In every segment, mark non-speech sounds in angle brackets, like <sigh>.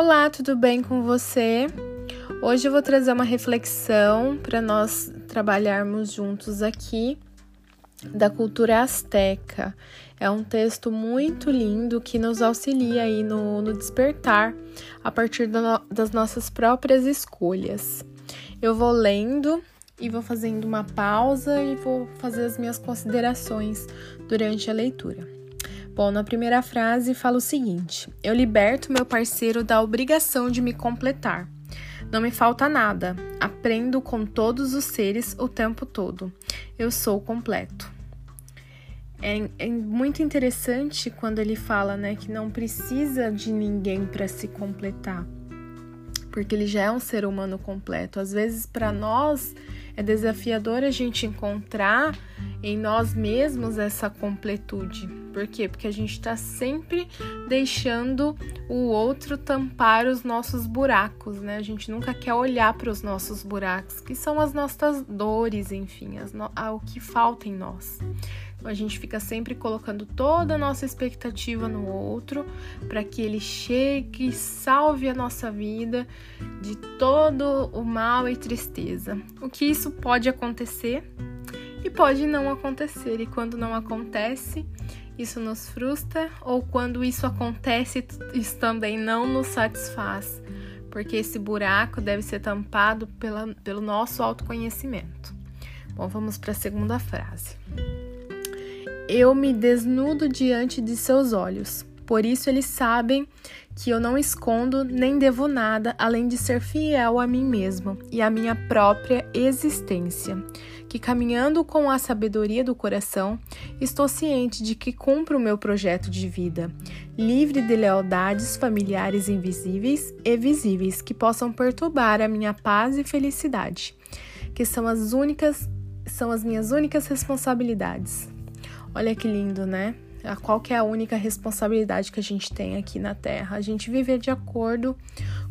Olá, tudo bem com você? Hoje eu vou trazer uma reflexão para nós trabalharmos juntos aqui da cultura asteca. É um texto muito lindo que nos auxilia aí no, no despertar a partir do, das nossas próprias escolhas. Eu vou lendo e vou fazendo uma pausa e vou fazer as minhas considerações durante a leitura. Bom, na primeira frase fala o seguinte: Eu liberto meu parceiro da obrigação de me completar. Não me falta nada. Aprendo com todos os seres o tempo todo. Eu sou completo. É, é muito interessante quando ele fala, né, que não precisa de ninguém para se completar, porque ele já é um ser humano completo. Às vezes, para nós é desafiador a gente encontrar em nós mesmos essa completude. Por quê? Porque a gente está sempre deixando o outro tampar os nossos buracos, né? A gente nunca quer olhar para os nossos buracos, que são as nossas dores, enfim, as no... o que falta em nós. A gente fica sempre colocando toda a nossa expectativa no outro para que ele chegue e salve a nossa vida de todo o mal e tristeza. O que isso pode acontecer e pode não acontecer, e quando não acontece, isso nos frustra, ou quando isso acontece, isso também não nos satisfaz, porque esse buraco deve ser tampado pela, pelo nosso autoconhecimento. Bom, vamos para a segunda frase. Eu me desnudo diante de seus olhos. Por isso eles sabem que eu não escondo nem devo nada além de ser fiel a mim mesmo e à minha própria existência. Que caminhando com a sabedoria do coração, estou ciente de que cumpro o meu projeto de vida, livre de lealdades familiares invisíveis e visíveis que possam perturbar a minha paz e felicidade, que são as únicas são as minhas únicas responsabilidades. Olha que lindo, né? Qual que é a única responsabilidade que a gente tem aqui na Terra? A gente viver de acordo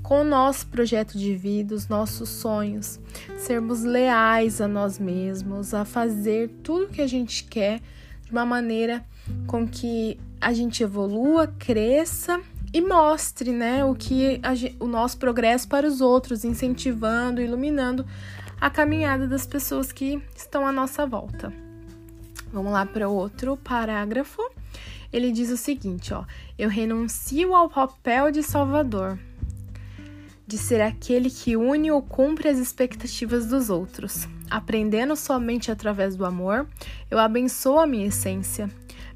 com o nosso projeto de vida, os nossos sonhos, sermos leais a nós mesmos, a fazer tudo que a gente quer de uma maneira com que a gente evolua, cresça e mostre, né, o que a, o nosso progresso para os outros, incentivando, iluminando a caminhada das pessoas que estão à nossa volta. Vamos lá para outro parágrafo. Ele diz o seguinte, ó: Eu renuncio ao papel de salvador, de ser aquele que une ou cumpre as expectativas dos outros. Aprendendo somente através do amor, eu abençoo a minha essência,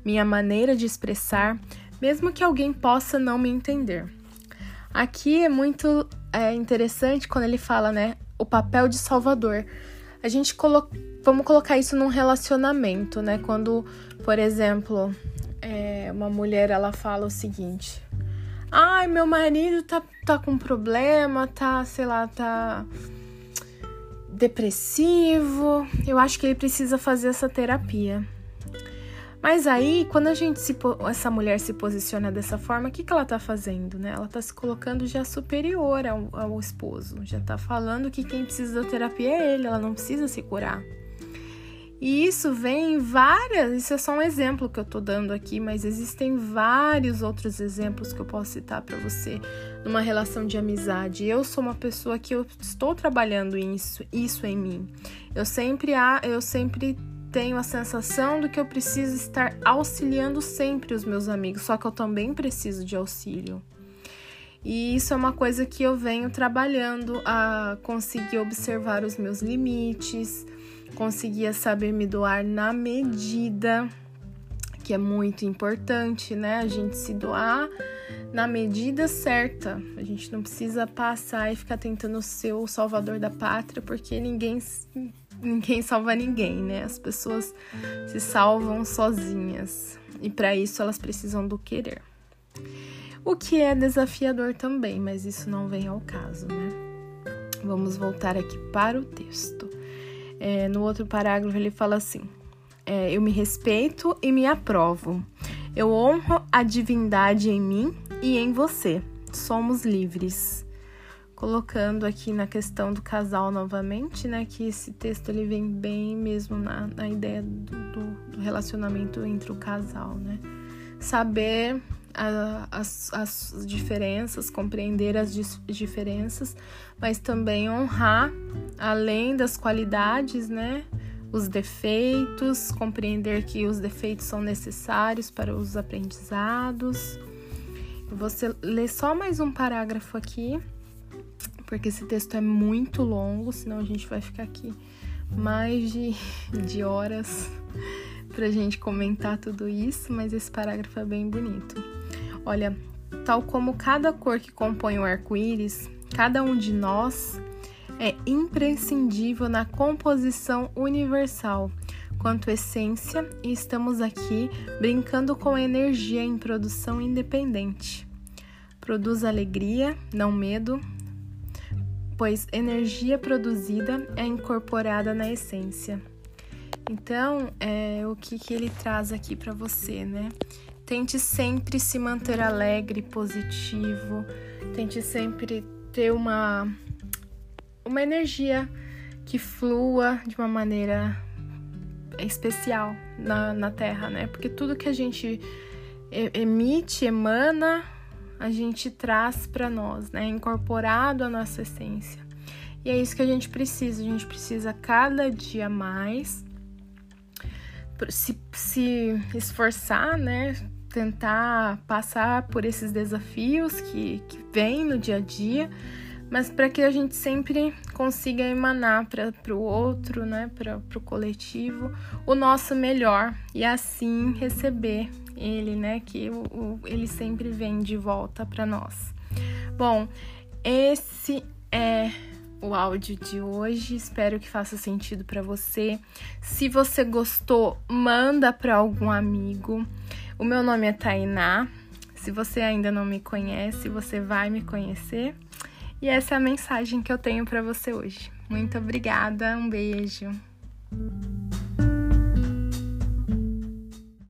minha maneira de expressar, mesmo que alguém possa não me entender. Aqui é muito é, interessante quando ele fala, né, o papel de salvador. A gente coloca vamos colocar isso num relacionamento, né? Quando, por exemplo, é, uma mulher ela fala o seguinte: Ai, meu marido tá, tá com problema, tá, sei lá, tá depressivo, eu acho que ele precisa fazer essa terapia. Mas aí, quando a gente se, essa mulher se posiciona dessa forma, o que, que ela tá fazendo, né? Ela tá se colocando já superior ao, ao esposo, já tá falando que quem precisa da terapia é ele, ela não precisa se curar. E isso vem em várias, isso é só um exemplo que eu tô dando aqui, mas existem vários outros exemplos que eu posso citar para você numa relação de amizade. Eu sou uma pessoa que eu estou trabalhando isso, isso em mim. Eu sempre eu sempre tenho a sensação do que eu preciso estar auxiliando sempre os meus amigos, só que eu também preciso de auxílio. E isso é uma coisa que eu venho trabalhando a conseguir observar os meus limites, conseguia saber me doar na medida, que é muito importante, né? A gente se doar na medida certa. A gente não precisa passar e ficar tentando ser o salvador da pátria, porque ninguém ninguém salva ninguém, né? As pessoas se salvam sozinhas. E para isso elas precisam do querer. O que é desafiador também, mas isso não vem ao caso, né? Vamos voltar aqui para o texto. É, no outro parágrafo ele fala assim: é, Eu me respeito e me aprovo. Eu honro a divindade em mim e em você. Somos livres. Colocando aqui na questão do casal novamente, né? Que esse texto ele vem bem mesmo na, na ideia do, do, relacionamento entre o casal, né? Saber a, as, as diferenças, compreender as diferenças, mas também honrar, além das qualidades, né? Os defeitos, compreender que os defeitos são necessários para os aprendizados. Você lê só mais um parágrafo aqui, porque esse texto é muito longo, senão a gente vai ficar aqui mais de, <laughs> de horas pra gente comentar tudo isso, mas esse parágrafo é bem bonito. Olha, tal como cada cor que compõe o arco-íris, cada um de nós é imprescindível na composição universal quanto essência e estamos aqui brincando com energia em produção independente. Produz alegria, não medo, pois energia produzida é incorporada na essência. Então, é o que, que ele traz aqui para você, né? Tente sempre se manter alegre, positivo, tente sempre ter uma, uma energia que flua de uma maneira especial na, na Terra, né? Porque tudo que a gente emite, emana, a gente traz para nós, né? Incorporado à nossa essência. E é isso que a gente precisa. A gente precisa cada dia mais se, se esforçar, né? Tentar passar por esses desafios que, que vêm no dia a dia, mas para que a gente sempre consiga emanar para o outro, né? Para o coletivo, o nosso melhor e assim receber ele, né? Que o, o ele sempre vem de volta para nós. Bom, esse é o áudio de hoje. Espero que faça sentido para você. Se você gostou, manda para algum amigo. O meu nome é Tainá. Se você ainda não me conhece, você vai me conhecer. E essa é a mensagem que eu tenho para você hoje. Muito obrigada, um beijo.